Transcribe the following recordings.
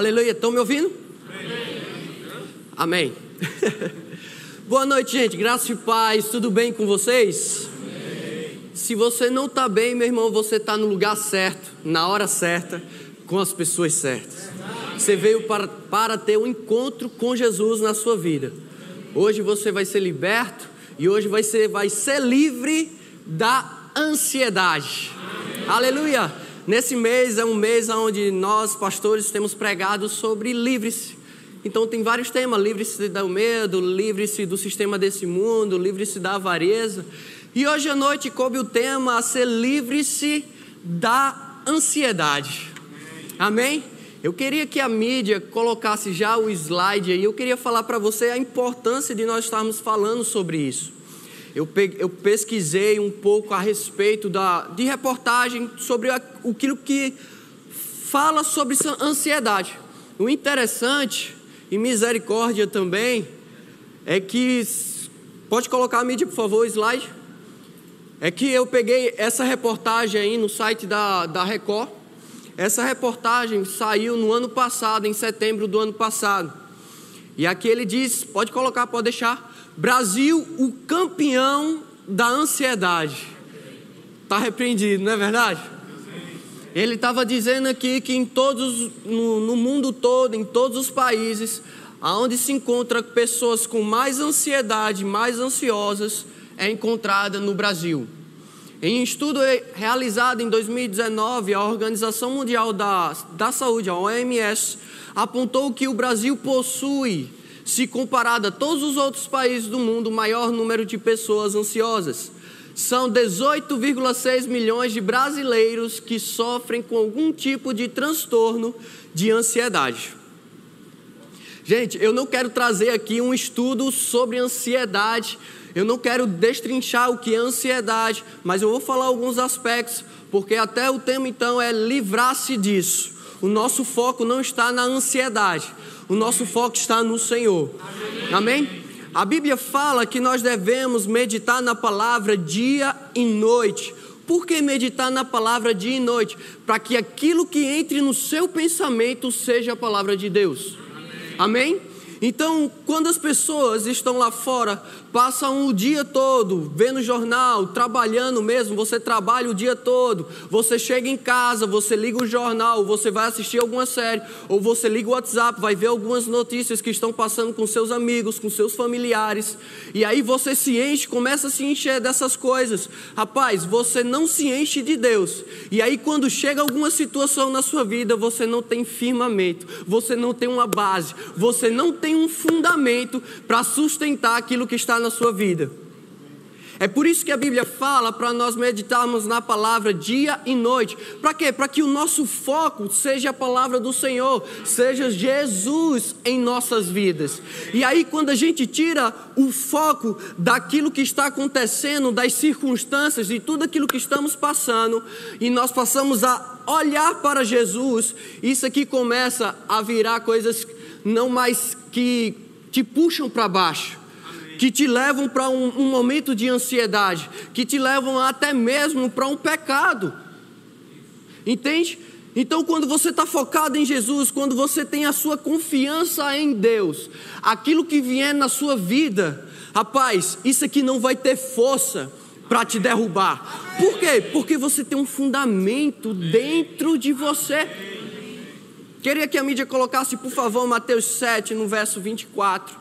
Aleluia, estão me ouvindo? Amém. Boa noite, gente. Graça e paz. Tudo bem com vocês? Se você não está bem, meu irmão, você está no lugar certo, na hora certa, com as pessoas certas. Você veio para, para ter um encontro com Jesus na sua vida. Hoje você vai ser liberto e hoje ser, vai ser livre da ansiedade. Aleluia! Nesse mês é um mês onde nós, pastores, temos pregado sobre livre-se. Então tem vários temas: livre-se do medo, livre-se do sistema desse mundo, livre-se da avareza. E hoje à noite coube o tema a ser livre-se da ansiedade. Amém? Eu queria que a mídia colocasse já o slide aí. Eu queria falar para você a importância de nós estarmos falando sobre isso. Eu, eu pesquisei um pouco a respeito da, de reportagem sobre aquilo que fala sobre ansiedade. O interessante e misericórdia também é que. Pode colocar a mídia, por favor, slide é que eu peguei essa reportagem aí no site da, da Record. Essa reportagem saiu no ano passado, em setembro do ano passado. E aqui ele diz: pode colocar, pode deixar. Brasil, o campeão da ansiedade. Está repreendido, não é verdade? Ele estava dizendo aqui que em todos, no, no mundo todo, em todos os países, aonde se encontra pessoas com mais ansiedade, mais ansiosas, é encontrada no Brasil. Em um estudo realizado em 2019, a Organização Mundial da, da Saúde, a OMS, apontou que o Brasil possui, se comparado a todos os outros países do mundo, o maior número de pessoas ansiosas. São 18,6 milhões de brasileiros que sofrem com algum tipo de transtorno de ansiedade. Gente, eu não quero trazer aqui um estudo sobre ansiedade eu não quero destrinchar o que é ansiedade, mas eu vou falar alguns aspectos, porque até o tema então é livrar-se disso. O nosso foco não está na ansiedade, o nosso foco está no Senhor. Amém? A Bíblia fala que nós devemos meditar na palavra dia e noite. Por que meditar na palavra dia e noite? Para que aquilo que entre no seu pensamento seja a palavra de Deus. Amém? Amém? Então, quando as pessoas estão lá fora passam o dia todo vendo jornal, trabalhando mesmo, você trabalha o dia todo, você chega em casa, você liga o jornal, você vai assistir alguma série, ou você liga o WhatsApp, vai ver algumas notícias que estão passando com seus amigos, com seus familiares, e aí você se enche, começa a se encher dessas coisas. Rapaz, você não se enche de Deus, e aí quando chega alguma situação na sua vida, você não tem firmamento, você não tem uma base, você não tem um fundamento para sustentar aquilo que está na sua vida. É por isso que a Bíblia fala para nós meditarmos na palavra dia e noite. Para quê? Para que o nosso foco seja a palavra do Senhor, seja Jesus em nossas vidas. E aí, quando a gente tira o foco daquilo que está acontecendo, das circunstâncias, de tudo aquilo que estamos passando, e nós passamos a olhar para Jesus, isso aqui começa a virar coisas não mais que te puxam para baixo que te levam para um, um, momento de ansiedade, que te levam até mesmo para um pecado. Entende? Então, quando você está focado em Jesus, quando você tem a sua confiança em Deus, aquilo que vier na sua vida, rapaz, isso aqui não vai ter força para te derrubar. Por quê? Porque você tem um fundamento dentro de você. Queria que a mídia colocasse, por favor, Mateus 7, no verso 24.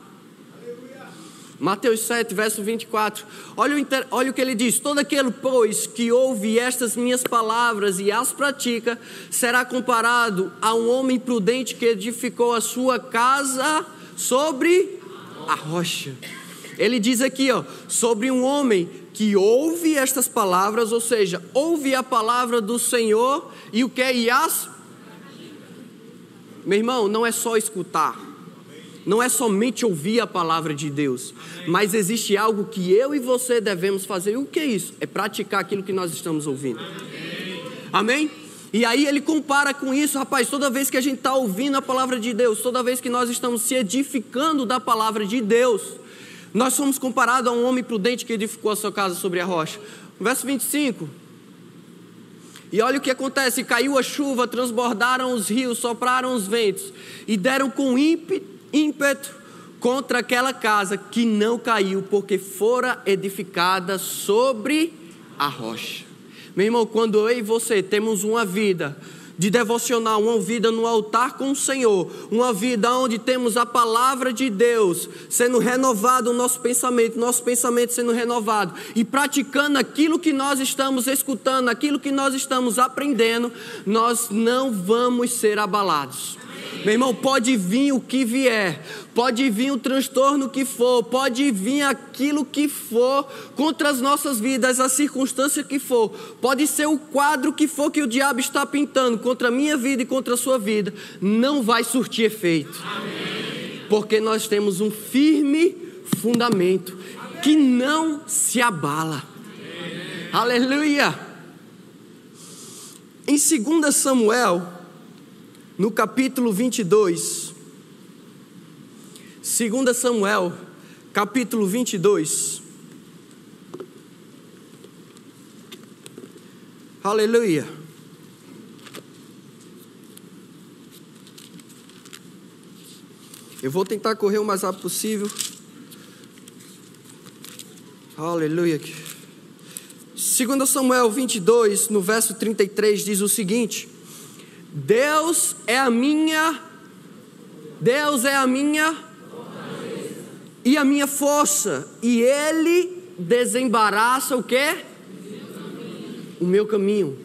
Mateus 7, verso 24. Olha o, olha o que ele diz: Todo aquele, pois, que ouve estas minhas palavras e as pratica, será comparado a um homem prudente que edificou a sua casa sobre a rocha. Ele diz aqui, ó, sobre um homem que ouve estas palavras, ou seja, ouve a palavra do Senhor e o que? E as. Meu irmão, não é só escutar não é somente ouvir a palavra de Deus, mas existe algo que eu e você devemos fazer. E o que é isso? É praticar aquilo que nós estamos ouvindo. Amém? E aí ele compara com isso, rapaz, toda vez que a gente está ouvindo a palavra de Deus, toda vez que nós estamos se edificando da palavra de Deus, nós somos comparados a um homem prudente que edificou a sua casa sobre a rocha. Verso 25. E olha o que acontece: caiu a chuva, transbordaram os rios, sopraram os ventos e deram com ímpeto contra aquela casa que não caiu, porque fora edificada sobre a rocha. Meu irmão, quando eu e você temos uma vida de devocional, uma vida no altar com o Senhor, uma vida onde temos a palavra de Deus sendo renovado o nosso pensamento, nosso pensamento sendo renovado e praticando aquilo que nós estamos escutando, aquilo que nós estamos aprendendo, nós não vamos ser abalados. Meu irmão, pode vir o que vier, pode vir o transtorno que for, pode vir aquilo que for contra as nossas vidas, a circunstância que for, pode ser o quadro que for que o diabo está pintando contra a minha vida e contra a sua vida, não vai surtir efeito, Amém. porque nós temos um firme fundamento que não se abala. Amém. Aleluia! Em 2 Samuel no capítulo 22, 2 Samuel, capítulo 22. Aleluia. Eu vou tentar correr o mais rápido possível. Aleluia. 2 Samuel 22, no verso 33, diz o seguinte: Deus é a minha Deus é a minha e a minha força, e ele desembaraça o quê? O meu caminho.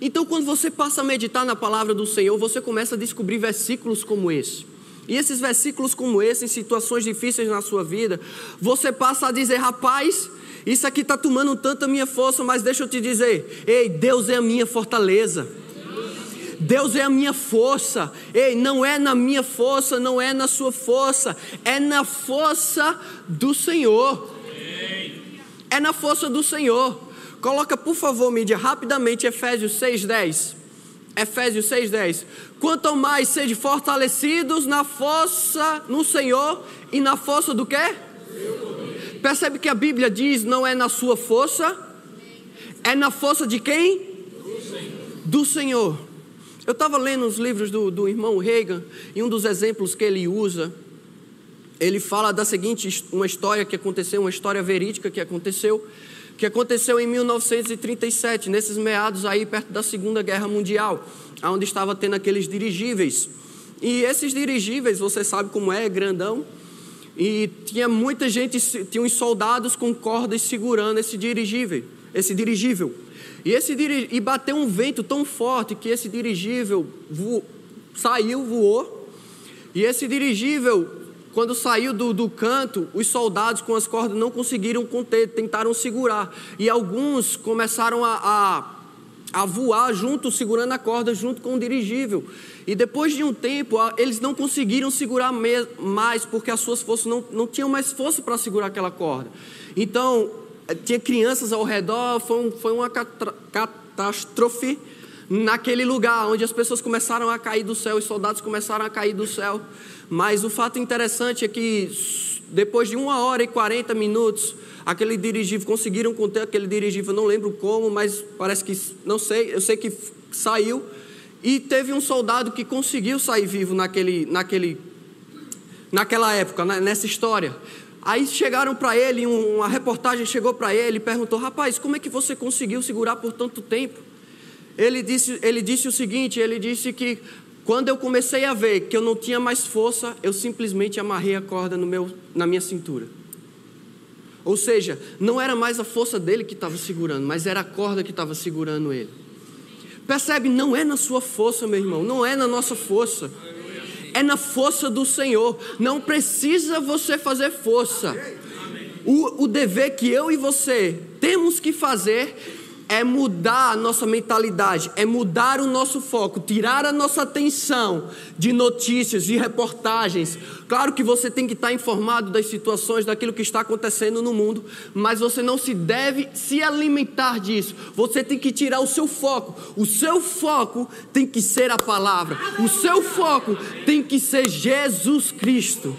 Então, quando você passa a meditar na palavra do Senhor, você começa a descobrir versículos como esse. E esses versículos como esse, em situações difíceis na sua vida, você passa a dizer, rapaz, isso aqui está tomando tanto a minha força, mas deixa eu te dizer, ei, Deus é a minha fortaleza. Deus é a minha força. Ei, não é na minha força, não é na sua força, é na força do Senhor. É na força do Senhor. Coloca, por favor, mídia, rapidamente Efésios 6:10. Efésios 6:10. Quanto mais sede fortalecidos na força no Senhor e na força do quê? Percebe que a Bíblia diz não é na sua força, é na força de quem? Do Senhor. Eu estava lendo os livros do, do irmão Reagan e um dos exemplos que ele usa, ele fala da seguinte uma história que aconteceu, uma história verídica que aconteceu, que aconteceu em 1937, nesses meados aí perto da Segunda Guerra Mundial, onde estava tendo aqueles dirigíveis. E esses dirigíveis, você sabe como é, é grandão, e tinha muita gente, tinha uns soldados com cordas segurando esse dirigível, esse dirigível. E, esse, e bateu um vento tão forte que esse dirigível saiu, voou. E esse dirigível, quando saiu do, do canto, os soldados com as cordas não conseguiram conter, tentaram segurar. E alguns começaram a, a, a voar junto, segurando a corda junto com o dirigível. E depois de um tempo, eles não conseguiram segurar mais, porque as suas forças não, não tinham mais força para segurar aquela corda. Então, tinha crianças ao redor, foi, um, foi uma catástrofe naquele lugar, onde as pessoas começaram a cair do céu, os soldados começaram a cair do céu. Mas o fato interessante é que depois de uma hora e 40 minutos, aquele dirigível, conseguiram conter aquele dirigível, não lembro como, mas parece que, não sei, eu sei que saiu. E teve um soldado que conseguiu sair vivo naquele, naquele, naquela época, né, nessa história. Aí chegaram para ele, uma reportagem chegou para ele e perguntou: Rapaz, como é que você conseguiu segurar por tanto tempo? Ele disse, ele disse o seguinte: Ele disse que quando eu comecei a ver que eu não tinha mais força, eu simplesmente amarrei a corda no meu, na minha cintura. Ou seja, não era mais a força dele que estava segurando, mas era a corda que estava segurando ele. Percebe? Não é na sua força, meu irmão, não é na nossa força é na força do Senhor. Não precisa você fazer força. O, o dever que eu e você temos que fazer é mudar a nossa mentalidade, é mudar o nosso foco, tirar a nossa atenção de notícias, de reportagens. Claro que você tem que estar informado das situações, daquilo que está acontecendo no mundo, mas você não se deve se alimentar disso. Você tem que tirar o seu foco. O seu foco tem que ser a palavra. O seu foco tem que ser Jesus Cristo.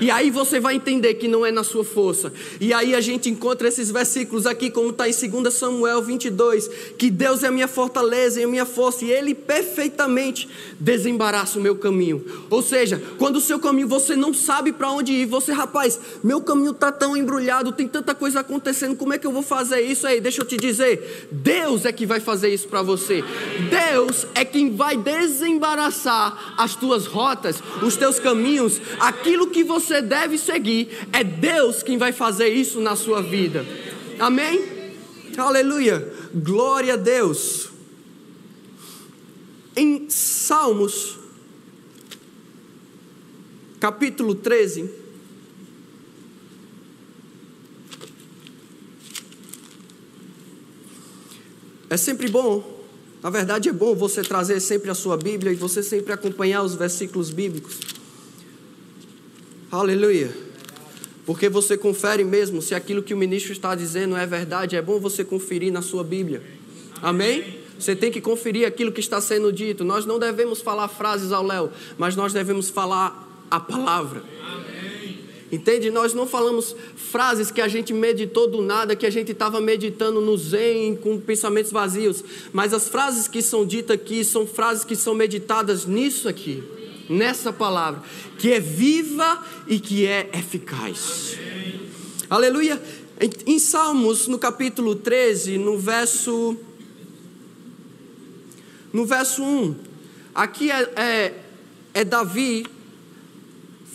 E aí você vai entender que não é na sua força. E aí a gente encontra esses versículos aqui, como está em 2 Samuel 22, que Deus é a minha fortaleza e a minha força, e Ele perfeitamente desembaraça o meu caminho. Ou seja, quando o seu caminho você não sabe para onde ir, você, rapaz, meu caminho está tão embrulhado, tem tanta coisa acontecendo, como é que eu vou fazer isso aí? Deixa eu te dizer, Deus é que vai fazer isso para você. Deus é quem vai desembaraçar as tuas rotas, os teus caminhos, aquilo que você deve seguir, é Deus quem vai fazer isso na sua vida. Amém? Aleluia. Glória a Deus. Em Salmos, capítulo 13. É sempre bom na verdade, é bom você trazer sempre a sua Bíblia e você sempre acompanhar os versículos bíblicos. Aleluia. Porque você confere mesmo se aquilo que o ministro está dizendo é verdade. É bom você conferir na sua Bíblia. Amém? Você tem que conferir aquilo que está sendo dito. Nós não devemos falar frases ao léu, mas nós devemos falar a palavra. Entende? Nós não falamos frases que a gente meditou do nada, que a gente estava meditando no zen, com pensamentos vazios. Mas as frases que são ditas aqui são frases que são meditadas nisso aqui, nessa palavra, que é viva e que é eficaz. Amém. Aleluia. Em, Salmos, no capítulo 13, no verso. No verso 1, aqui é, é, é Davi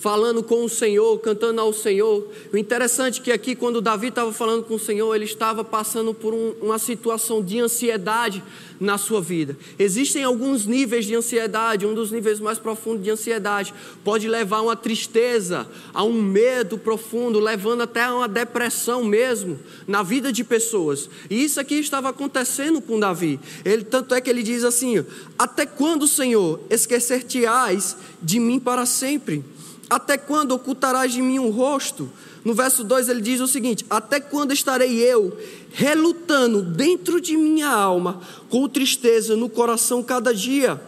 falando com o Senhor, cantando ao Senhor. O interessante é que aqui, quando Davi estava falando com o Senhor, ele estava passando por um, uma situação de ansiedade na sua vida. Existem alguns níveis de ansiedade, um dos níveis mais profundos de ansiedade pode levar a uma tristeza, a um medo profundo, levando até a uma depressão mesmo na vida de pessoas. E isso aqui estava acontecendo com Davi. Ele tanto é que ele diz assim: Até quando, Senhor, esquecer-te-ás de mim para sempre? Até quando ocultarás de mim o rosto? No verso 2 ele diz o seguinte: Até quando estarei eu relutando dentro de minha alma, com tristeza no coração cada dia?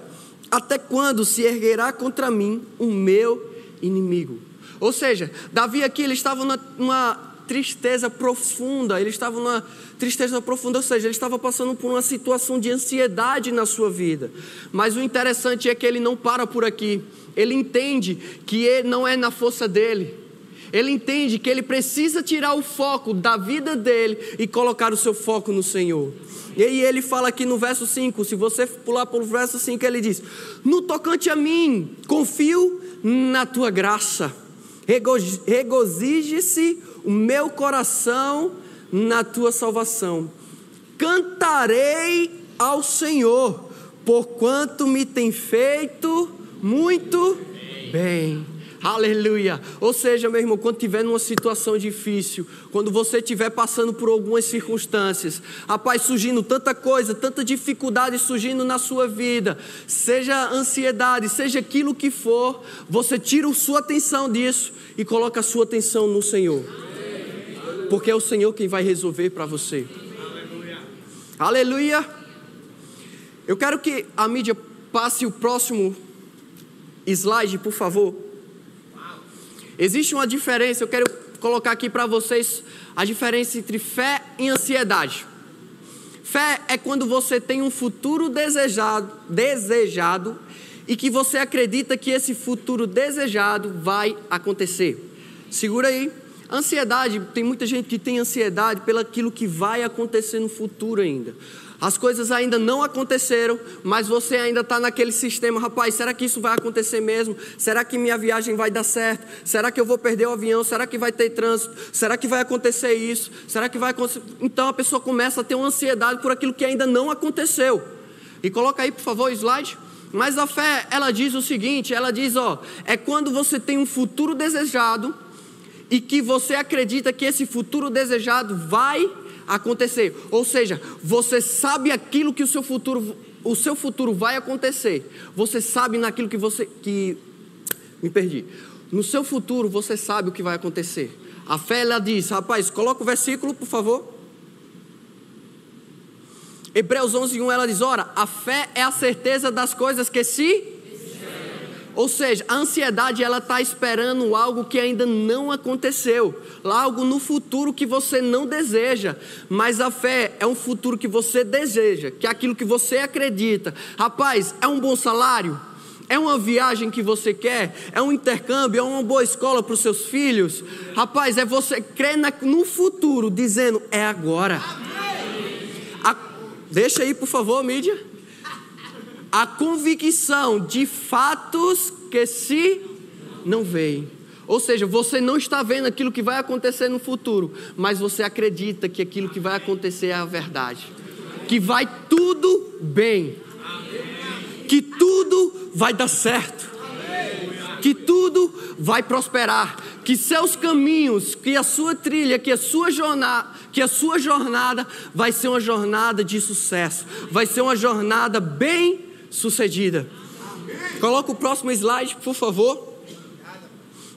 Até quando se erguerá contra mim o meu inimigo? Ou seja, Davi aqui ele estava numa tristeza profunda, ele estava numa tristeza profunda, ou seja, ele estava passando por uma situação de ansiedade na sua vida. Mas o interessante é que ele não para por aqui. Ele entende que não é na força dele. Ele entende que ele precisa tirar o foco da vida dele e colocar o seu foco no Senhor. E aí ele fala aqui no verso 5, se você pular para o verso 5, ele diz: No tocante a mim, confio na tua graça. Regozije-se o meu coração na tua salvação. Cantarei ao Senhor, porquanto me tem feito muito bem. Aleluia. Ou seja, meu irmão, quando tiver numa situação difícil, quando você estiver passando por algumas circunstâncias, rapaz, surgindo tanta coisa, tanta dificuldade surgindo na sua vida, seja ansiedade, seja aquilo que for, você tira a sua atenção disso e coloca a sua atenção no Senhor. Porque é o Senhor quem vai resolver para você. Aleluia. Aleluia. Eu quero que a mídia passe o próximo Slide, por favor. Existe uma diferença, eu quero colocar aqui para vocês a diferença entre fé e ansiedade. Fé é quando você tem um futuro desejado, desejado e que você acredita que esse futuro desejado vai acontecer. Segura aí. Ansiedade, tem muita gente que tem ansiedade pelo aquilo que vai acontecer no futuro ainda. As coisas ainda não aconteceram, mas você ainda está naquele sistema, rapaz. Será que isso vai acontecer mesmo? Será que minha viagem vai dar certo? Será que eu vou perder o avião? Será que vai ter trânsito? Será que vai acontecer isso? Será que vai acontecer? Então a pessoa começa a ter uma ansiedade por aquilo que ainda não aconteceu. E coloca aí, por favor, o slide. Mas a fé, ela diz o seguinte: ela diz, ó, é quando você tem um futuro desejado e que você acredita que esse futuro desejado vai acontecer. Ou seja, você sabe aquilo que o seu futuro, o seu futuro vai acontecer. Você sabe naquilo que você que me perdi. No seu futuro você sabe o que vai acontecer. A fé ela diz, rapaz, coloca o versículo, por favor. Hebreus 11:1 ela diz: "Ora, a fé é a certeza das coisas que se Ou seja, a ansiedade ela está esperando algo que ainda não aconteceu, algo no futuro que você não deseja. Mas a fé é um futuro que você deseja, que é aquilo que você acredita. Rapaz, é um bom salário? É uma viagem que você quer? É um intercâmbio? É uma boa escola para os seus filhos? Rapaz, é você crer no futuro, dizendo: é agora. A, deixa aí, por favor, mídia a convicção de fatos que se não veem. Ou seja, você não está vendo aquilo que vai acontecer no futuro, mas você acredita que aquilo que vai acontecer é a verdade. Que vai tudo bem. Que tudo vai dar certo. Que tudo vai prosperar. Que seus caminhos, que a sua trilha, que a sua jornada, que a sua jornada vai ser uma jornada de sucesso. Vai ser uma jornada bem sucedida. Coloca o próximo slide, por favor.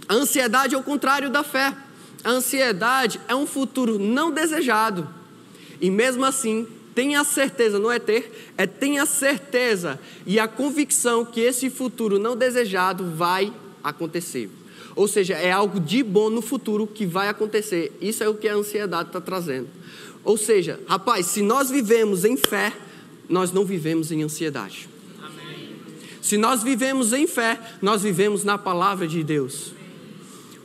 A ansiedade é o contrário da fé. A ansiedade é um futuro não desejado. E mesmo assim, tenha certeza, não é ter, é tenha certeza e a convicção que esse futuro não desejado vai acontecer. Ou seja, é algo de bom no futuro que vai acontecer. Isso é o que a ansiedade está trazendo. Ou seja, rapaz, se nós vivemos em fé, nós não vivemos em ansiedade. Se nós vivemos em fé, nós vivemos na palavra de Deus.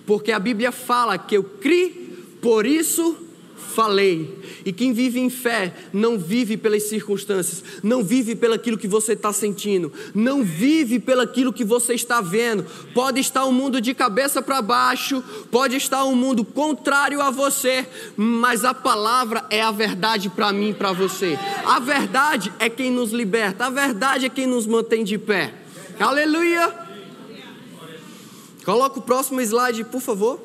Porque a Bíblia fala que eu criei, por isso falei. E quem vive em fé não vive pelas circunstâncias, não vive pelaquilo que você está sentindo, não vive pelaquilo que você está vendo. Pode estar o um mundo de cabeça para baixo, pode estar um mundo contrário a você, mas a palavra é a verdade para mim e para você. A verdade é quem nos liberta, a verdade é quem nos mantém de pé. Aleluia! Coloca o próximo slide, por favor.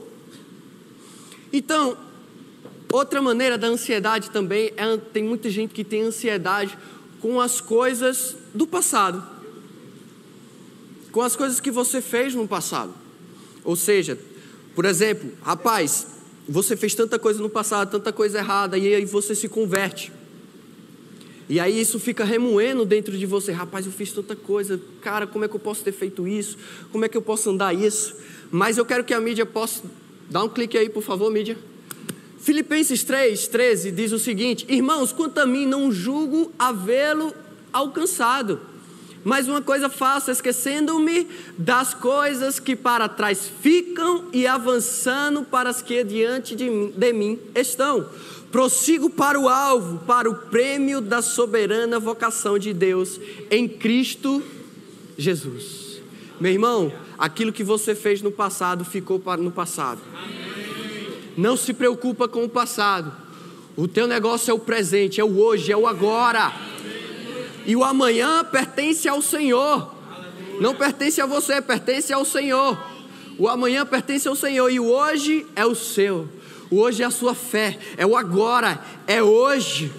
Então, outra maneira da ansiedade também é tem muita gente que tem ansiedade com as coisas do passado. Com as coisas que você fez no passado. Ou seja, por exemplo, rapaz, você fez tanta coisa no passado, tanta coisa errada, e aí você se converte. E aí isso fica remoendo dentro de você, rapaz, eu fiz tanta coisa, cara, como é que eu posso ter feito isso? Como é que eu posso andar isso? Mas eu quero que a mídia possa dar um clique aí, por favor, mídia. Filipenses 3, 13 diz o seguinte: Irmãos, quanto a mim, não julgo havê-lo alcançado. Mas uma coisa faço, esquecendo-me das coisas que para trás ficam e avançando para as que diante de mim, de mim estão Prossigo para o alvo, para o prêmio da soberana vocação de Deus em Cristo Jesus. Meu irmão, aquilo que você fez no passado ficou no passado. Não se preocupa com o passado. O teu negócio é o presente, é o hoje, é o agora. E o amanhã pertence ao Senhor. Não pertence a você, pertence ao Senhor. O amanhã pertence ao Senhor e o hoje é o seu. O hoje é a sua fé, é o agora, é hoje.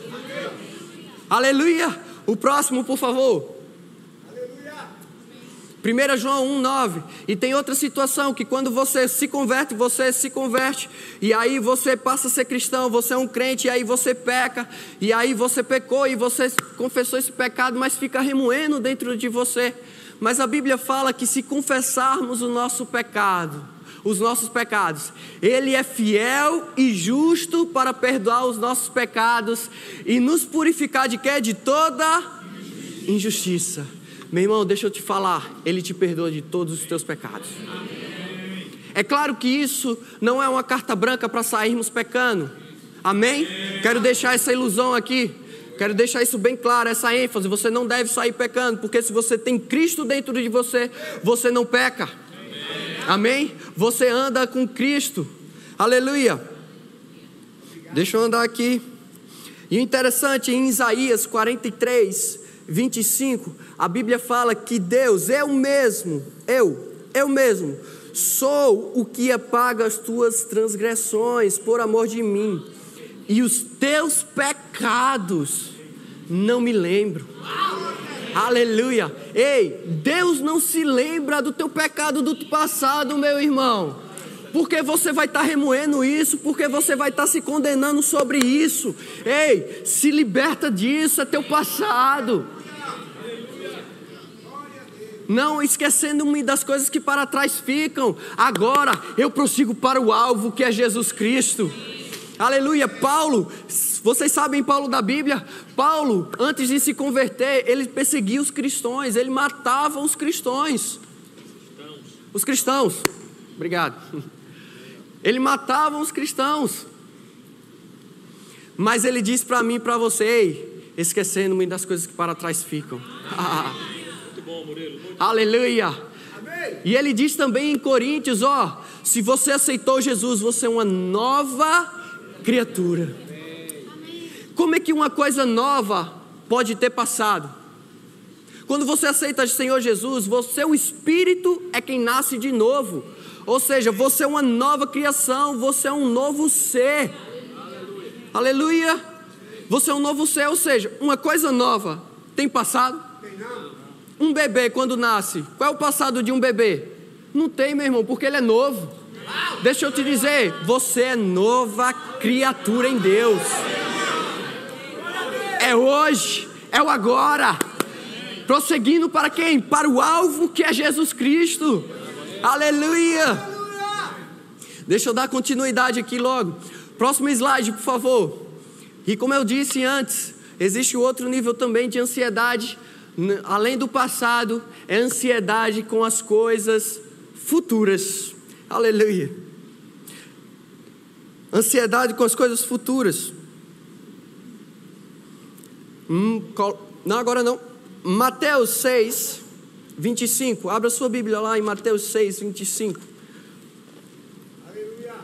Aleluia. O próximo, por favor. 1 João 1,9. E tem outra situação que quando você se converte, você se converte, e aí você passa a ser cristão, você é um crente, e aí você peca, e aí você pecou e você confessou esse pecado, mas fica remoendo dentro de você. Mas a Bíblia fala que se confessarmos o nosso pecado, os nossos pecados. Ele é fiel e justo para perdoar os nossos pecados e nos purificar de quê? De toda injustiça. Meu irmão, deixa eu te falar, ele te perdoa de todos os teus pecados. É claro que isso não é uma carta branca para sairmos pecando. Amém? Quero deixar essa ilusão aqui. Quero deixar isso bem claro, essa ênfase. Você não deve sair pecando, porque se você tem Cristo dentro de você, você não peca. Amém? Você anda com Cristo. Aleluia. Deixa eu andar aqui. E interessante, em Isaías 43, 25, a Bíblia fala que Deus, eu mesmo, eu, eu mesmo, sou o que apaga as tuas transgressões por amor de mim, e os teus pecados não me lembro. Aleluia. Ei, Deus não se lembra do teu pecado do passado, meu irmão. Porque você vai estar tá remoendo isso, porque você vai estar tá se condenando sobre isso. Ei, se liberta disso, é teu passado. Não esquecendo-me das coisas que para trás ficam. Agora eu prossigo para o alvo que é Jesus Cristo. Aleluia. Paulo, vocês sabem Paulo da Bíblia? Paulo, antes de se converter, ele perseguia os cristãos, ele matava os cristãos. Os cristãos. Obrigado. Ele matava os cristãos. Mas ele diz para mim e para você, esquecendo-me das coisas que para trás ficam. Muito bom, Murilo. Muito Aleluia. E ele diz também em Coríntios, ó, se você aceitou Jesus, você é uma nova criatura. Como é que uma coisa nova pode ter passado? Quando você aceita o Senhor Jesus, você, o Espírito, é quem nasce de novo. Ou seja, você é uma nova criação, você é um novo ser. Aleluia. Aleluia. Você é um novo ser, ou seja, uma coisa nova tem passado? Tem não. Um bebê quando nasce, qual é o passado de um bebê? Não tem, meu irmão, porque ele é novo. Deixa eu te dizer, você é nova criatura em Deus. É hoje, é o agora. Prosseguindo para quem? Para o alvo que é Jesus Cristo. Aleluia! Deixa eu dar continuidade aqui logo. Próximo slide, por favor. E como eu disse antes, existe outro nível também de ansiedade, além do passado, é ansiedade com as coisas futuras. Aleluia. Ansiedade com as coisas futuras. Hum, não, agora não. Mateus 6, 25. Abra sua Bíblia lá em Mateus 6, 25. Aleluia.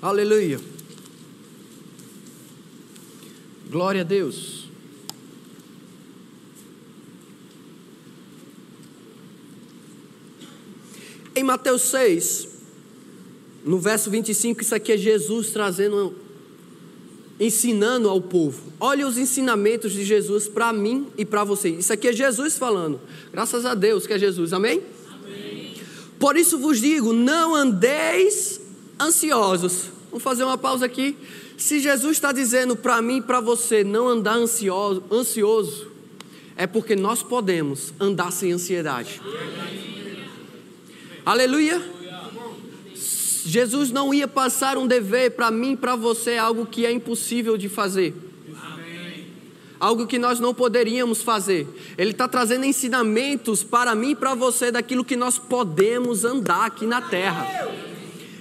Aleluia. Glória a Deus. Em Mateus 6, no verso 25, isso aqui é Jesus trazendo ensinando ao povo. Olha os ensinamentos de Jesus para mim e para você. Isso aqui é Jesus falando. Graças a Deus que é Jesus. Amém? Amém? Por isso vos digo: não andeis ansiosos. Vamos fazer uma pausa aqui. Se Jesus está dizendo para mim e para você não andar ansioso, ansioso, é porque nós podemos andar sem ansiedade. Amém. Aleluia. Jesus não ia passar um dever para mim, para você, algo que é impossível de fazer. Algo que nós não poderíamos fazer. Ele está trazendo ensinamentos para mim e para você daquilo que nós podemos andar aqui na terra.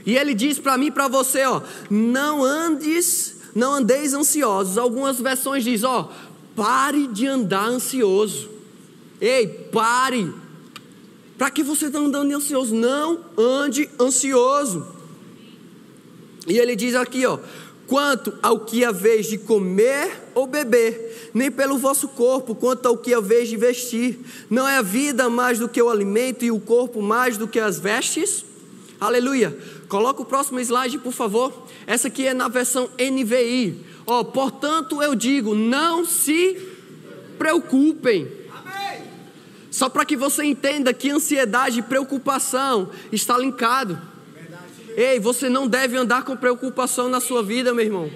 E ele diz para mim e para você, ó, não andes, não andeis ansiosos. Algumas versões diz, ó, pare de andar ansioso. Ei, pare. Para que você está andando ansioso? Não ande ansioso. E ele diz aqui, ó: quanto ao que a vez de comer ou beber, nem pelo vosso corpo, quanto ao que a vez de vestir. Não é a vida mais do que o alimento e o corpo mais do que as vestes? Aleluia. Coloca o próximo slide, por favor. Essa aqui é na versão NVI. Ó, portanto eu digo, não se preocupem. Só para que você entenda que ansiedade e preocupação está linkado. Ei, você não deve andar com preocupação na sua vida, meu irmão.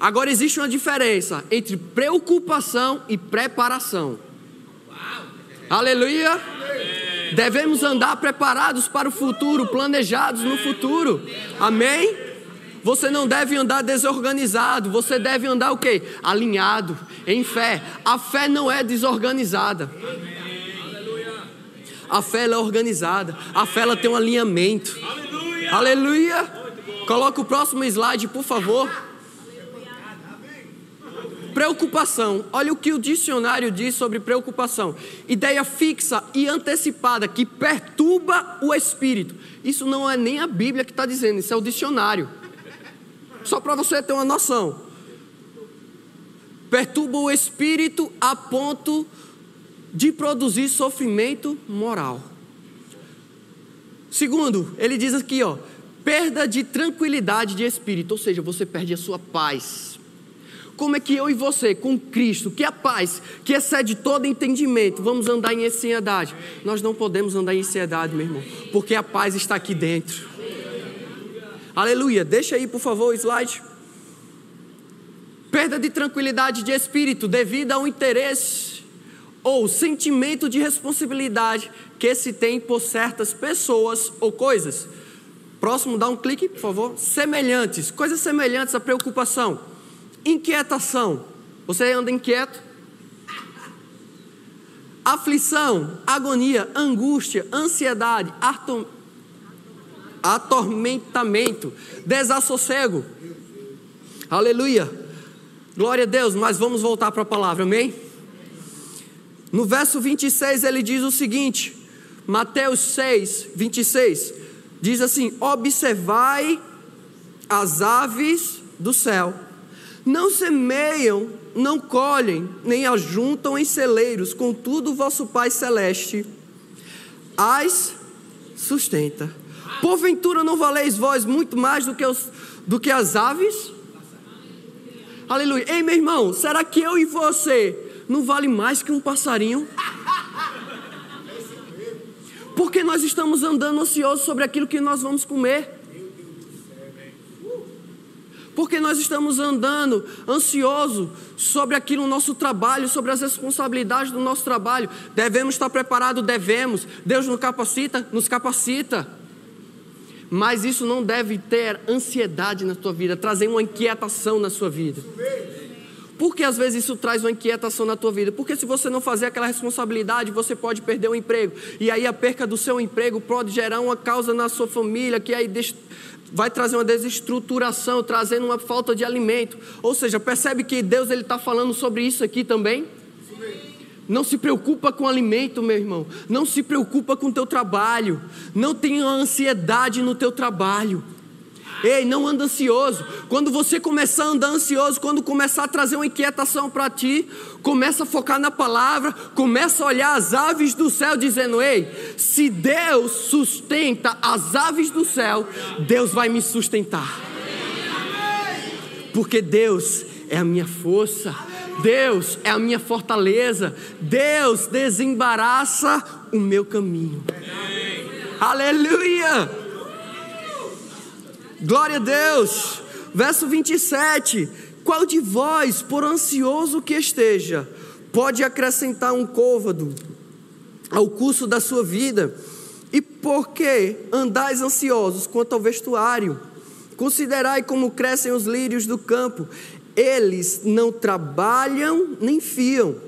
Agora existe uma diferença entre preocupação e preparação. Aleluia! Devemos andar preparados para o futuro, planejados no futuro. Amém? Você não deve andar desorganizado, você deve andar o quê? Alinhado, em fé. A fé não é desorganizada. A fé é organizada, a fé ela tem um alinhamento. Aleluia. Coloca o próximo slide, por favor. Preocupação. Olha o que o dicionário diz sobre preocupação. Ideia fixa e antecipada que perturba o espírito. Isso não é nem a Bíblia que está dizendo, isso é o dicionário. Só para você ter uma noção. Perturba o espírito a ponto de produzir sofrimento moral. Segundo, ele diz aqui, ó, perda de tranquilidade de espírito, ou seja, você perde a sua paz. Como é que eu e você, com Cristo, que é a paz, que excede todo entendimento, vamos andar em ansiedade? Nós não podemos andar em ansiedade, meu irmão, porque a paz está aqui dentro. Aleluia. Deixa aí, por favor, o slide. perda de tranquilidade de espírito devido a um interesse ou sentimento de responsabilidade que se tem por certas pessoas ou coisas. Próximo, dá um clique, por favor. Semelhantes, coisas semelhantes à preocupação. Inquietação. Você anda inquieto? Aflição, agonia, angústia, ansiedade, atormentamento, desassossego. Aleluia. Glória a Deus, mas vamos voltar para a palavra, amém? No verso 26 ele diz o seguinte, Mateus 6, 26, diz assim: Observai as aves do céu, não semeiam, não colhem, nem ajuntam em celeiros, contudo, vosso Pai Celeste as sustenta. Porventura não valeis vós muito mais do que, os, do que as aves? Aleluia. Ei, meu irmão, será que eu e você não vale mais que um passarinho? Porque nós estamos andando ansiosos sobre aquilo que nós vamos comer. Porque nós estamos andando ansioso sobre aquilo no nosso trabalho, sobre as responsabilidades do nosso trabalho. Devemos estar preparados, devemos. Deus nos capacita, nos capacita. Mas isso não deve ter ansiedade na tua vida, trazer uma inquietação na sua vida. Por que às vezes isso traz uma inquietação na tua vida? Porque se você não fazer aquela responsabilidade, você pode perder o emprego. E aí a perca do seu emprego pode gerar uma causa na sua família, que aí vai trazer uma desestruturação, trazendo uma falta de alimento. Ou seja, percebe que Deus ele está falando sobre isso aqui também? Não se preocupa com alimento, meu irmão. Não se preocupa com o teu trabalho. Não tenha ansiedade no teu trabalho. Ei, não anda ansioso. Quando você começar a andar ansioso, quando começar a trazer uma inquietação para ti, começa a focar na palavra, começa a olhar as aves do céu, dizendo: Ei, se Deus sustenta as aves do céu, Deus vai me sustentar. Porque Deus é a minha força. Deus é a minha fortaleza. Deus desembaraça o meu caminho. Aleluia! Glória a Deus. Verso 27. Qual de vós, por ansioso que esteja, pode acrescentar um côvado ao curso da sua vida? E por que andais ansiosos quanto ao vestuário? Considerai como crescem os lírios do campo, eles não trabalham nem fiam.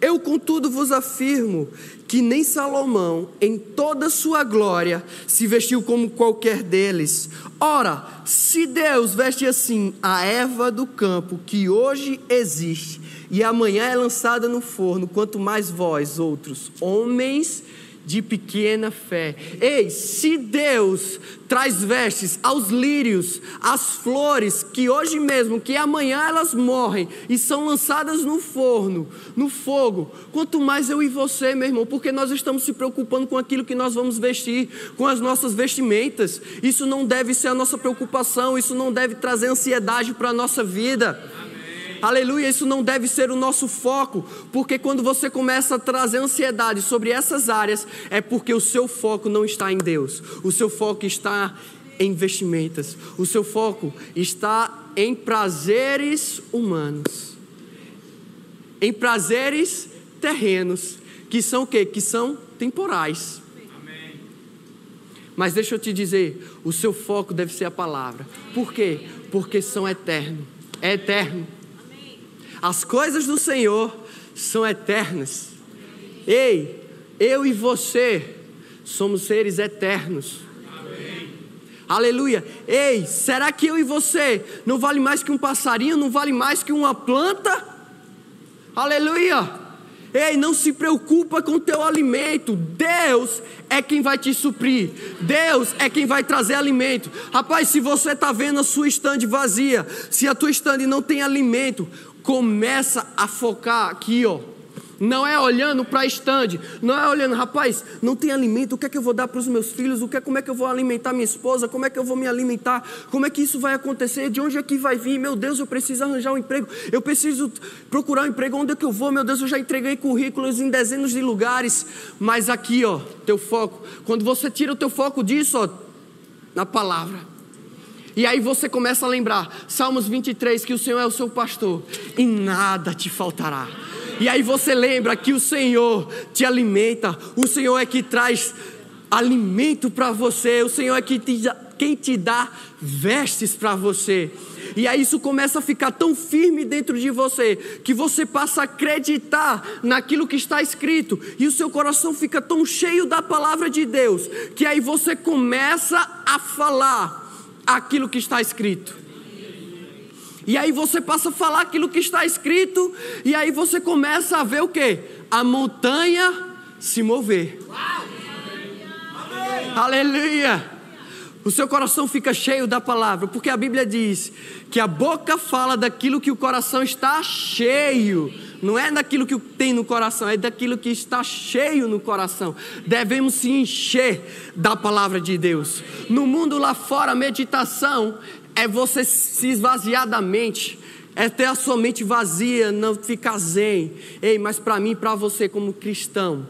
Eu, contudo, vos afirmo que nem Salomão, em toda sua glória, se vestiu como qualquer deles. Ora, se Deus veste assim a erva do campo, que hoje existe, e amanhã é lançada no forno, quanto mais vós, outros homens, de pequena fé. Ei, se Deus traz vestes aos lírios, às flores, que hoje mesmo, que amanhã elas morrem e são lançadas no forno, no fogo, quanto mais eu e você, meu irmão, porque nós estamos se preocupando com aquilo que nós vamos vestir, com as nossas vestimentas. Isso não deve ser a nossa preocupação, isso não deve trazer ansiedade para a nossa vida. Aleluia, isso não deve ser o nosso foco, porque quando você começa a trazer ansiedade sobre essas áreas, é porque o seu foco não está em Deus, o seu foco está em vestimentas, o seu foco está em prazeres humanos, em prazeres terrenos, que são o quê? Que são temporais. Mas deixa eu te dizer, o seu foco deve ser a palavra. Por quê? Porque são eternos. É eterno. As coisas do Senhor são eternas. Ei, eu e você somos seres eternos. Amém. Aleluia. Ei, será que eu e você não vale mais que um passarinho, não vale mais que uma planta? Aleluia. Ei, não se preocupa com o teu alimento. Deus é quem vai te suprir. Deus é quem vai trazer alimento. Rapaz, se você está vendo a sua estande vazia, se a tua estande não tem alimento, começa a focar aqui, ó. Não é olhando para a estande, não é olhando, rapaz, não tem alimento, o que é que eu vou dar para os meus filhos? O que é, como é que eu vou alimentar minha esposa? Como é que eu vou me alimentar? Como é que isso vai acontecer? De onde é que vai vir? Meu Deus, eu preciso arranjar um emprego. Eu preciso procurar um emprego. Onde é que eu vou? Meu Deus, eu já entreguei currículos em dezenas de lugares. Mas aqui, ó, teu foco. Quando você tira o teu foco disso, ó, na palavra. E aí você começa a lembrar, Salmos 23, que o Senhor é o seu pastor e nada te faltará. E aí você lembra que o Senhor te alimenta, o Senhor é que traz alimento para você, o Senhor é que te, quem te dá vestes para você. E aí isso começa a ficar tão firme dentro de você que você passa a acreditar naquilo que está escrito e o seu coração fica tão cheio da palavra de Deus que aí você começa a falar aquilo que está escrito. E aí você passa a falar aquilo que está escrito e aí você começa a ver o que? A montanha se mover. Aleluia! O seu coração fica cheio da palavra, porque a Bíblia diz que a boca fala daquilo que o coração está cheio. Não é daquilo que tem no coração, é daquilo que está cheio no coração. Devemos se encher da palavra de Deus. No mundo lá fora, meditação é você se esvaziar da mente, é ter a sua mente vazia, não ficar zen. Ei, mas para mim, para você como cristão,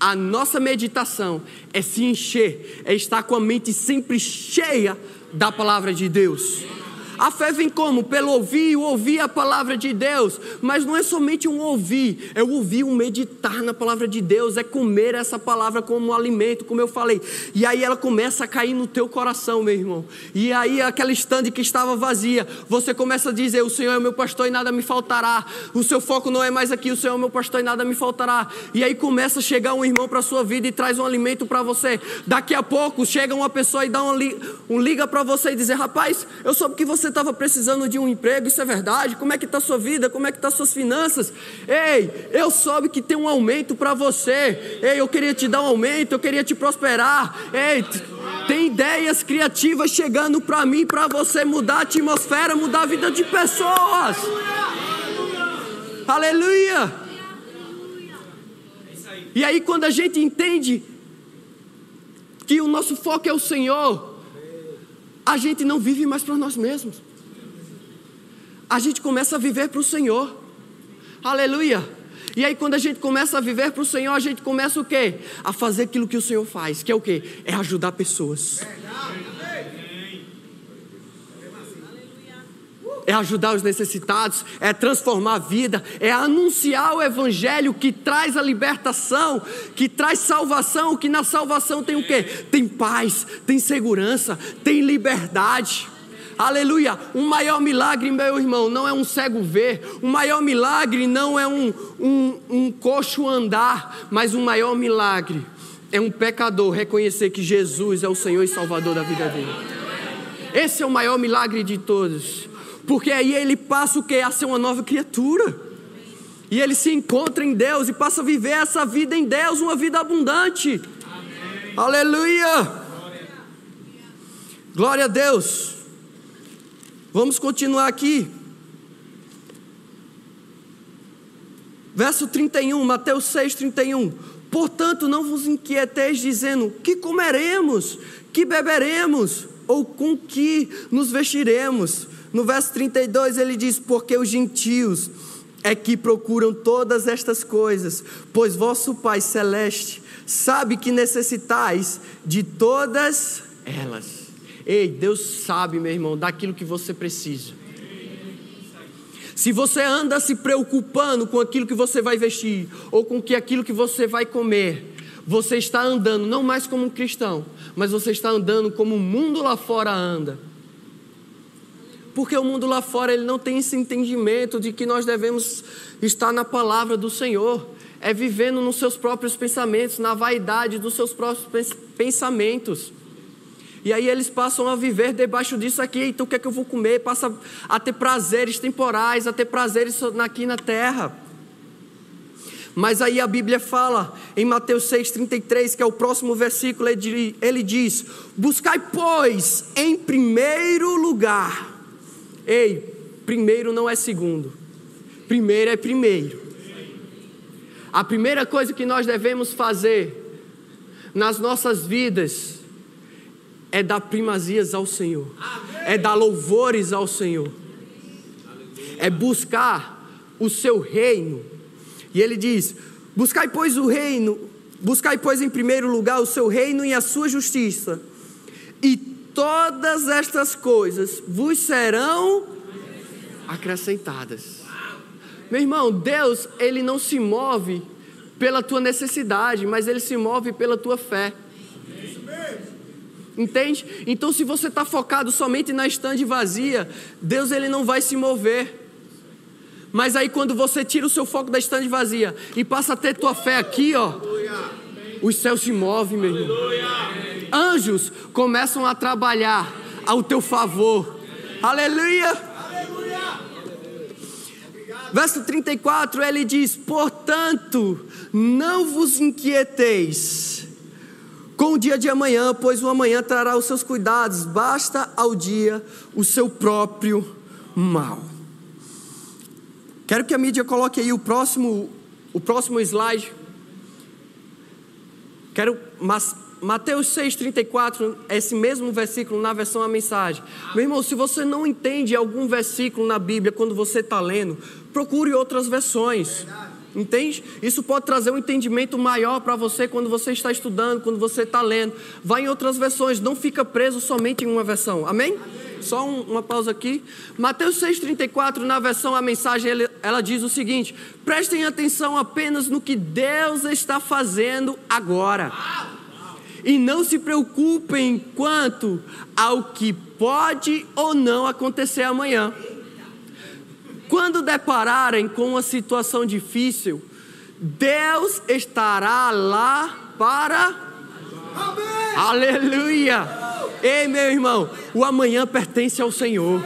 a nossa meditação é se encher, é estar com a mente sempre cheia da palavra de Deus. A fé vem como? Pelo ouvir, ouvir a palavra de Deus. Mas não é somente um ouvir, é o ouvir, um meditar na palavra de Deus, é comer essa palavra como um alimento, como eu falei. E aí ela começa a cair no teu coração, meu irmão. E aí aquela estande que estava vazia, você começa a dizer: O Senhor é meu pastor e nada me faltará. O seu foco não é mais aqui, o Senhor é meu pastor e nada me faltará. E aí começa a chegar um irmão para a sua vida e traz um alimento para você. Daqui a pouco chega uma pessoa e dá um, um liga para você e dizer: Rapaz, eu soube que você estava precisando de um emprego, isso é verdade? Como é que está a sua vida? Como é que estão tá suas finanças? Ei, eu soube que tem um aumento para você. Ei, eu queria te dar um aumento, eu queria te prosperar. Ei, tem ideias criativas chegando para mim, para você mudar a atmosfera, mudar a vida de pessoas. Aleluia! E aí, quando a gente entende que o nosso foco é o Senhor, a gente não vive mais para nós mesmos a gente começa a viver para o Senhor. Aleluia. E aí, quando a gente começa a viver para o Senhor, a gente começa o quê? A fazer aquilo que o Senhor faz, que é o quê? É ajudar pessoas. É ajudar os necessitados, é transformar a vida, é anunciar o Evangelho que traz a libertação, que traz salvação, que na salvação tem o quê? Tem paz, tem segurança, tem liberdade. Aleluia. Um maior milagre, meu irmão, não é um cego ver. Um maior milagre não é um, um, um coxo andar. Mas um maior milagre é um pecador reconhecer que Jesus é o Senhor e Salvador da vida dele. Esse é o maior milagre de todos. Porque aí ele passa o que? A ser uma nova criatura. E ele se encontra em Deus e passa a viver essa vida em Deus, uma vida abundante. Amém. Aleluia. Glória a Deus. Vamos continuar aqui. Verso 31, Mateus 6, 31. Portanto, não vos inquieteis dizendo: que comeremos, que beberemos, ou com que nos vestiremos. No verso 32 ele diz: Porque os gentios é que procuram todas estas coisas, pois vosso Pai Celeste sabe que necessitais de todas elas. Ei, Deus sabe, meu irmão, daquilo que você precisa. Se você anda se preocupando com aquilo que você vai vestir ou com que aquilo que você vai comer, você está andando não mais como um cristão, mas você está andando como o mundo lá fora anda. Porque o mundo lá fora ele não tem esse entendimento de que nós devemos estar na palavra do Senhor, é vivendo nos seus próprios pensamentos, na vaidade dos seus próprios pensamentos. E aí eles passam a viver debaixo disso aqui. Então o que é que eu vou comer? Passa a ter prazeres temporais, a ter prazeres aqui na terra. Mas aí a Bíblia fala em Mateus 6,33, que é o próximo versículo, ele diz: Buscai, pois, em primeiro lugar. Ei, primeiro não é segundo, primeiro é primeiro. A primeira coisa que nós devemos fazer nas nossas vidas é dar primazias ao Senhor, é dar louvores ao Senhor, é buscar o seu reino. E ele diz: Buscai, pois, o reino, buscai, pois, em primeiro lugar o seu reino e a sua justiça, e todas estas coisas vos serão acrescentadas. Meu irmão, Deus, ele não se move pela tua necessidade, mas ele se move pela tua fé. Entende? Então, se você está focado somente na estande vazia, Deus ele não vai se mover. Mas aí, quando você tira o seu foco da estande vazia e passa a ter tua fé aqui, ó, os céus se movem, meu irmão. Anjos começam a trabalhar ao teu favor. Aleluia! Verso 34 ele diz: Portanto, não vos inquieteis com o dia de amanhã, pois o amanhã trará os seus cuidados, basta ao dia o seu próprio mal. Quero que a mídia coloque aí o próximo, o próximo slide. Quero, mas Mateus 6,34, esse mesmo versículo na versão a mensagem. Meu irmão, se você não entende algum versículo na Bíblia quando você está lendo, procure outras versões. Entende? Isso pode trazer um entendimento maior para você quando você está estudando, quando você está lendo. Vá em outras versões, não fica preso somente em uma versão. Amém? Amém. Só um, uma pausa aqui. Mateus 6,34, na versão a mensagem, ela, ela diz o seguinte: prestem atenção apenas no que Deus está fazendo agora. E não se preocupem quanto ao que pode ou não acontecer amanhã. Quando depararem com uma situação difícil, Deus estará lá para. Amém. Aleluia! Ei, meu irmão, o amanhã pertence ao Senhor.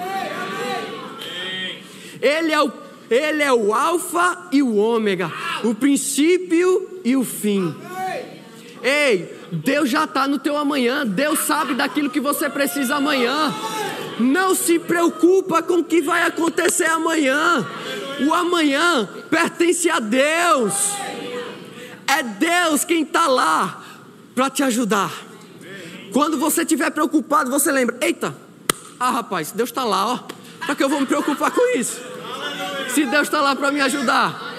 Ele é o, ele é o Alfa e o Ômega, o princípio e o fim. Ei, Deus já está no teu amanhã, Deus sabe daquilo que você precisa amanhã. Não se preocupa com o que vai acontecer amanhã. O amanhã pertence a Deus. É Deus quem está lá para te ajudar. Quando você estiver preocupado, você lembra: eita, ah rapaz, Deus está lá, ó. Para que eu vou me preocupar com isso? Se Deus está lá para me ajudar.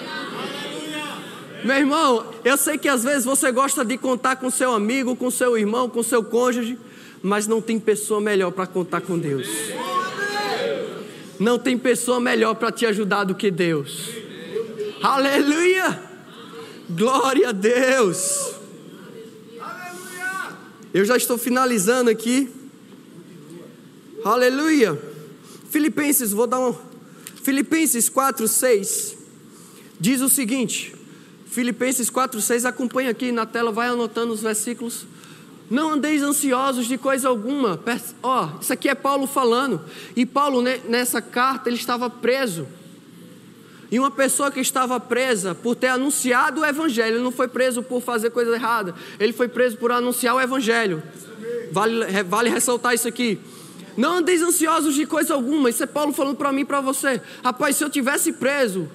Meu irmão, eu sei que às vezes você gosta de contar com seu amigo, com seu irmão, com seu cônjuge mas não tem pessoa melhor para contar com Deus. Não tem pessoa melhor para te ajudar do que Deus. Aleluia! Glória a Deus! Eu já estou finalizando aqui. Aleluia! Filipenses, vou dar um. Filipenses 4, 6 diz o seguinte. Filipenses 4, 6, acompanha aqui na tela, vai anotando os versículos. Não andeis ansiosos de coisa alguma. Ó, oh, isso aqui é Paulo falando. E Paulo, nessa carta, ele estava preso. E uma pessoa que estava presa por ter anunciado o evangelho, ele não foi preso por fazer coisa errada, ele foi preso por anunciar o evangelho. Vale, vale ressaltar isso aqui. Não andeis ansiosos de coisa alguma. Isso é Paulo falando para mim e para você. Rapaz, se eu tivesse preso,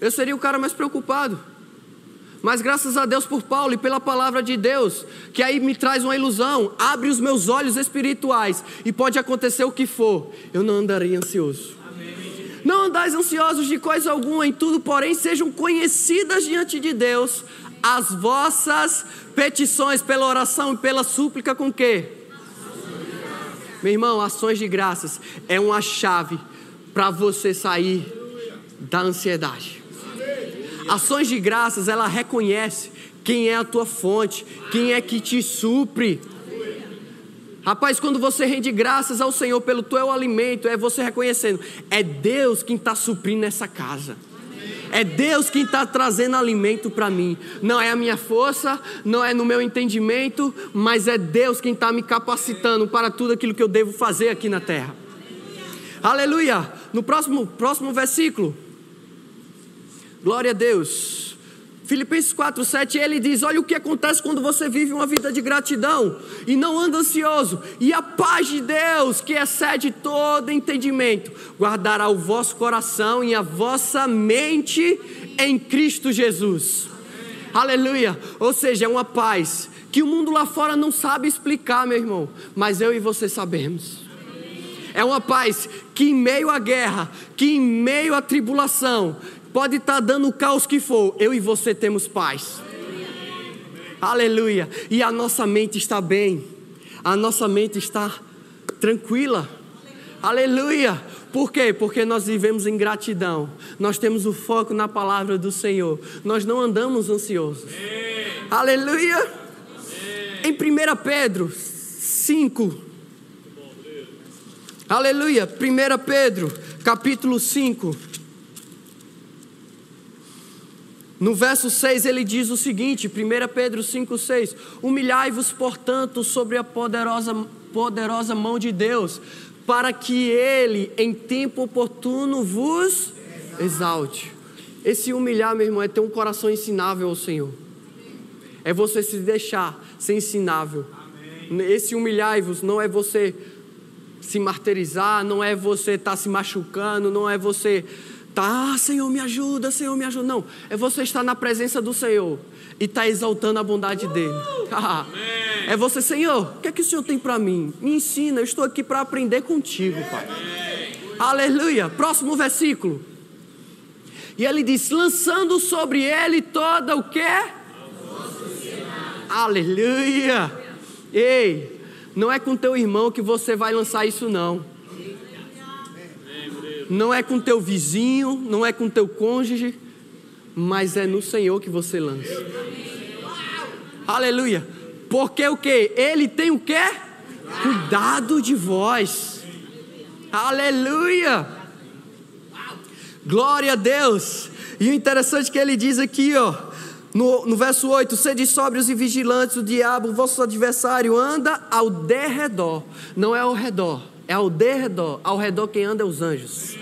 eu seria o cara mais preocupado. Mas graças a Deus por Paulo e pela palavra de Deus, que aí me traz uma ilusão, abre os meus olhos espirituais e pode acontecer o que for, eu não andarei ansioso. Não andais ansiosos de coisa alguma, em tudo, porém, sejam conhecidas diante de Deus as vossas petições pela oração e pela súplica com quê? Meu irmão, ações de graças é uma chave para você sair da ansiedade. Ações de graças, ela reconhece quem é a tua fonte, quem é que te supre. Rapaz, quando você rende graças ao Senhor pelo teu alimento, é você reconhecendo, é Deus quem está suprindo essa casa. É Deus quem está trazendo alimento para mim. Não é a minha força, não é no meu entendimento, mas é Deus quem está me capacitando para tudo aquilo que eu devo fazer aqui na terra. Aleluia! No próximo, próximo versículo. Glória a Deus. Filipenses 4:7 ele diz: Olha o que acontece quando você vive uma vida de gratidão e não anda ansioso, e a paz de Deus, que excede todo entendimento, guardará o vosso coração e a vossa mente em Cristo Jesus. Amém. Aleluia! Ou seja, é uma paz que o mundo lá fora não sabe explicar, meu irmão, mas eu e você sabemos. É uma paz que em meio à guerra, que em meio à tribulação, Pode estar tá dando o caos que for, eu e você temos paz. Aleluia. E a nossa mente está bem. A nossa mente está tranquila. Aleluia. Por quê? Porque nós vivemos em gratidão. Nós temos o foco na palavra do Senhor. Nós não andamos ansiosos. Aleluia. Em 1 Pedro 5. Aleluia. 1 Pedro, capítulo 5. No verso 6 ele diz o seguinte, 1 Pedro 5,6: Humilhai-vos, portanto, sobre a poderosa, poderosa mão de Deus, para que ele, em tempo oportuno, vos exalte. Esse humilhar, meu irmão, é ter um coração ensinável ao Senhor. É você se deixar ser ensinável. Esse humilhai-vos não é você se martirizar, não é você estar tá se machucando, não é você tá, ah, Senhor, me ajuda, Senhor, me ajuda. Não, é você estar na presença do Senhor e estar tá exaltando a bondade dele. é você, Senhor, o que é que o Senhor tem para mim? Me ensina, eu estou aqui para aprender contigo, Pai. Aleluia. Próximo versículo. E ele diz: lançando sobre ele toda o que? Aleluia. Ei, não é com teu irmão que você vai lançar isso, não não é com teu vizinho, não é com teu cônjuge, mas é no Senhor que você lança. Aleluia. Porque o que? Ele tem o que? Cuidado de vós. Aleluia. Glória a Deus. E o interessante é que ele diz aqui, ó, no, no verso 8: Sede sóbrios e vigilantes, o diabo, vosso adversário, anda ao derredor, não é ao redor é ao derredor, ao redor quem anda é os anjos.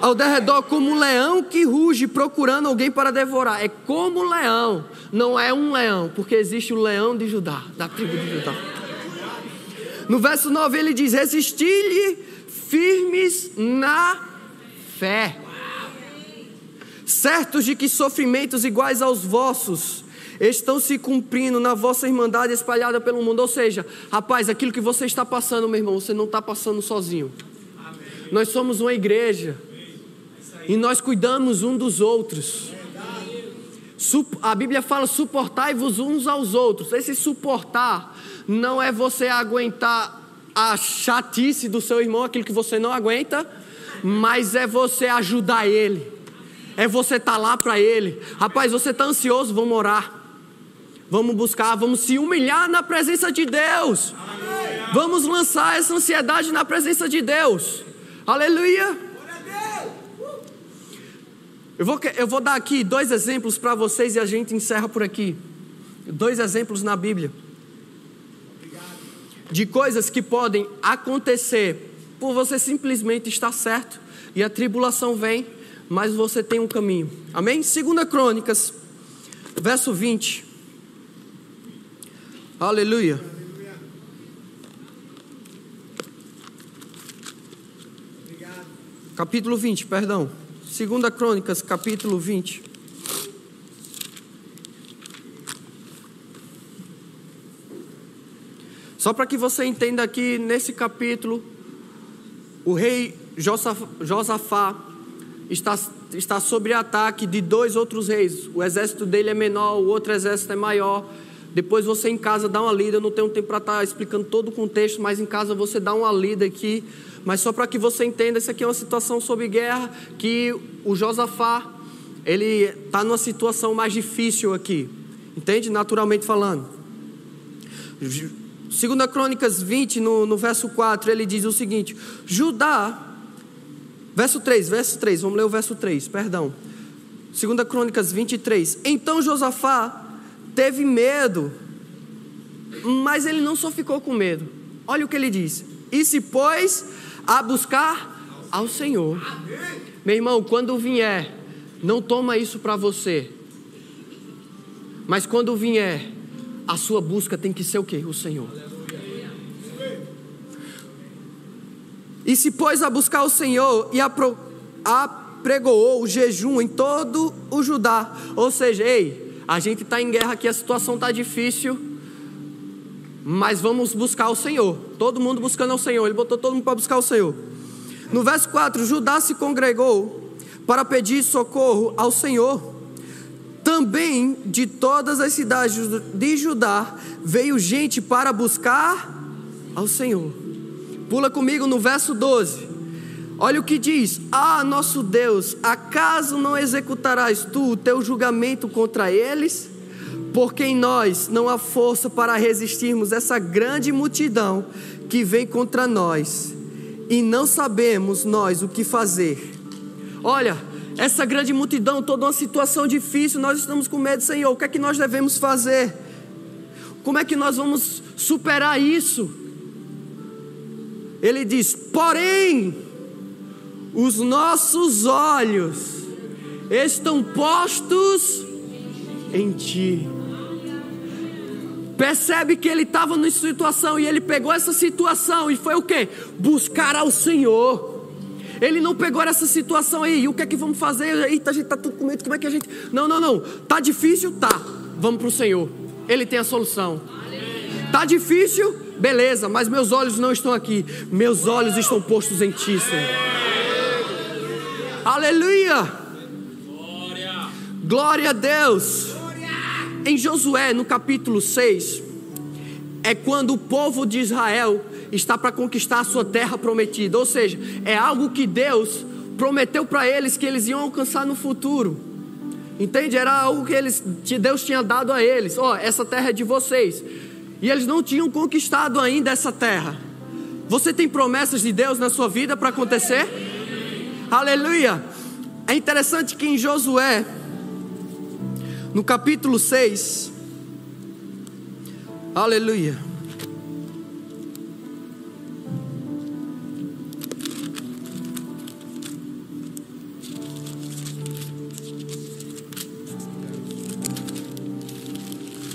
Ao derredor como um leão que ruge procurando alguém para devorar. É como um leão, não é um leão, porque existe o leão de Judá, da tribo de Judá. No verso 9 ele diz: Resisti-lhe firmes na fé, certos de que sofrimentos iguais aos vossos estão se cumprindo na vossa irmandade espalhada pelo mundo. Ou seja, rapaz, aquilo que você está passando, meu irmão, você não está passando sozinho. Amém. Nós somos uma igreja e nós cuidamos um dos outros. A Bíblia fala: suportai-vos uns aos outros. Esse suportar não é você aguentar a chatice do seu irmão, aquilo que você não aguenta, mas é você ajudar ele. É você estar tá lá para ele. Rapaz, você está ansioso, vamos orar. Vamos buscar, vamos se humilhar na presença de Deus. Amém. Vamos lançar essa ansiedade na presença de Deus. Aleluia. Eu vou, eu vou dar aqui dois exemplos para vocês e a gente encerra por aqui. Dois exemplos na Bíblia. De coisas que podem acontecer por você simplesmente estar certo e a tribulação vem, mas você tem um caminho. Amém? Segunda Crônicas, verso 20. Aleluia. Capítulo 20, perdão. Segunda Crônicas, capítulo 20. Só para que você entenda aqui nesse capítulo, o rei Josafá está, está sob ataque de dois outros reis. O exército dele é menor, o outro exército é maior. Depois você em casa dá uma lida, eu não tenho tempo para estar tá explicando todo o contexto, mas em casa você dá uma lida aqui. Mas só para que você entenda, isso aqui é uma situação sobre guerra que o Josafá, ele está numa situação mais difícil aqui. Entende? Naturalmente falando. Segunda Crônicas 20, no, no verso 4, ele diz o seguinte: Judá, verso 3, verso 3, vamos ler o verso 3, perdão. Segunda Crônicas 23. Então Josafá teve medo, mas ele não só ficou com medo. Olha o que ele diz: e se pôs a buscar ao Senhor. Meu irmão, quando vier, não toma isso para você. Mas quando vier, a sua busca tem que ser o que? O Senhor. E se pôs a buscar o Senhor e apregoou o jejum em todo o Judá. Ou seja, ei, a gente está em guerra aqui, a situação está difícil, mas vamos buscar o Senhor. Todo mundo buscando o Senhor. Ele botou todo mundo para buscar o Senhor. No verso 4, Judá se congregou para pedir socorro ao Senhor. Também de todas as cidades de Judá veio gente para buscar ao Senhor. Pula comigo no verso 12. Olha o que diz: Ah, nosso Deus, acaso não executarás tu o teu julgamento contra eles? Porque em nós não há força para resistirmos essa grande multidão que vem contra nós, e não sabemos nós o que fazer. Olha, essa grande multidão, toda uma situação difícil, nós estamos com medo, Senhor. O que é que nós devemos fazer? Como é que nós vamos superar isso? Ele diz: porém, os nossos olhos estão postos em Ti. Percebe que ele estava numa situação e ele pegou essa situação e foi o que? Buscar ao Senhor. Ele não pegou essa situação aí, o que é que vamos fazer? Eita, a gente está tudo com medo, como é que a gente. Não, não, não. Tá difícil? Tá. Vamos para o Senhor. Ele tem a solução. Tá difícil? Beleza, mas meus olhos não estão aqui. Meus olhos estão postos em Ti, Senhor. Aleluia! Glória. A Deus! Em Josué, no capítulo 6, é quando o povo de Israel está para conquistar a sua terra prometida. Ou seja, é algo que Deus prometeu para eles que eles iam alcançar no futuro. Entende? Era algo que eles, que Deus tinha dado a eles. Ó, oh, essa terra é de vocês. E eles não tinham conquistado ainda essa terra. Você tem promessas de Deus na sua vida para acontecer? Aleluia! É interessante que em Josué, no capítulo 6, aleluia.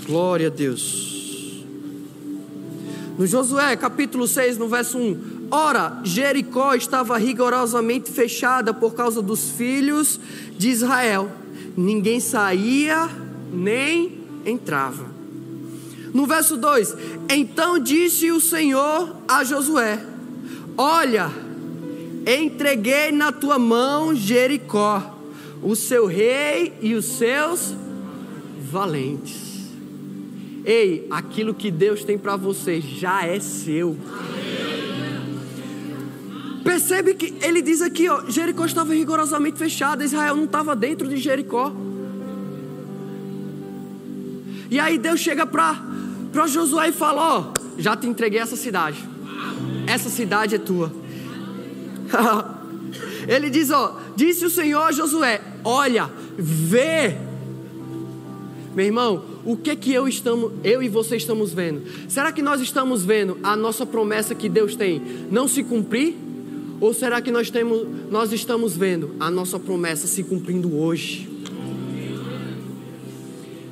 Glória a Deus. No Josué, capítulo 6, no verso 1. Ora, Jericó estava rigorosamente fechada por causa dos filhos de Israel ninguém saía nem entrava. No verso 2: Então disse o Senhor a Josué: Olha, entreguei na tua mão Jericó, o seu rei e os seus valentes. Ei, aquilo que Deus tem para você já é seu. Percebe que ele diz aqui, ó, Jericó estava rigorosamente fechada, Israel não estava dentro de Jericó. E aí Deus chega para Josué e fala: Ó, já te entreguei essa cidade. Essa cidade é tua. Ele diz: Ó, disse o Senhor a Josué: Olha, vê. Meu irmão, o que que eu estamos, eu e você estamos vendo? Será que nós estamos vendo a nossa promessa que Deus tem não se cumprir? Ou será que nós, temos, nós estamos vendo a nossa promessa se cumprindo hoje?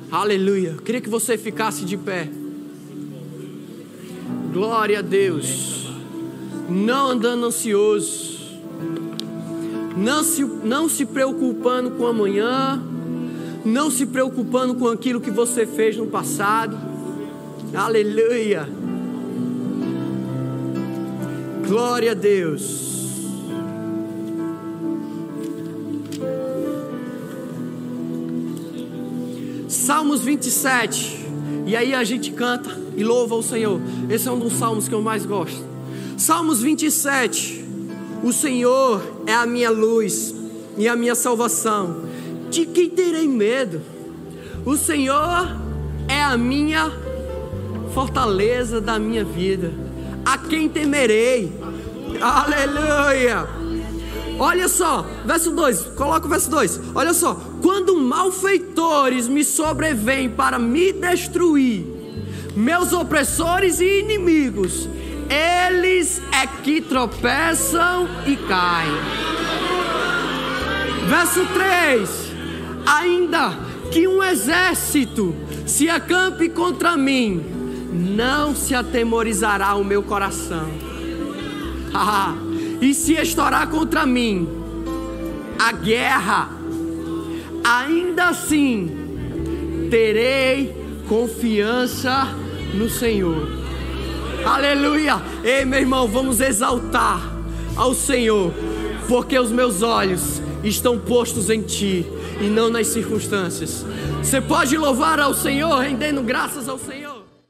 Aleluia. Eu queria que você ficasse de pé. Glória a Deus. Não andando ansioso. Não se, não se preocupando com amanhã. Não se preocupando com aquilo que você fez no passado. Aleluia. Glória a Deus. Salmos 27. E aí a gente canta e louva o Senhor. Esse é um dos salmos que eu mais gosto. Salmos 27. O Senhor é a minha luz e a minha salvação. De quem terei medo? O Senhor é a minha fortaleza da minha vida. A quem temerei? Aleluia! Olha só, verso 2, coloca o verso 2. Olha só, quando malfeitores me sobrevêm para me destruir, meus opressores e inimigos, eles é que tropeçam e caem. Verso 3: Ainda que um exército se acampe contra mim, não se atemorizará o meu coração. E se estourar contra mim a guerra, ainda assim terei confiança no Senhor. Aleluia! Ei, meu irmão, vamos exaltar ao Senhor, porque os meus olhos estão postos em Ti e não nas circunstâncias. Você pode louvar ao Senhor, rendendo graças ao Senhor.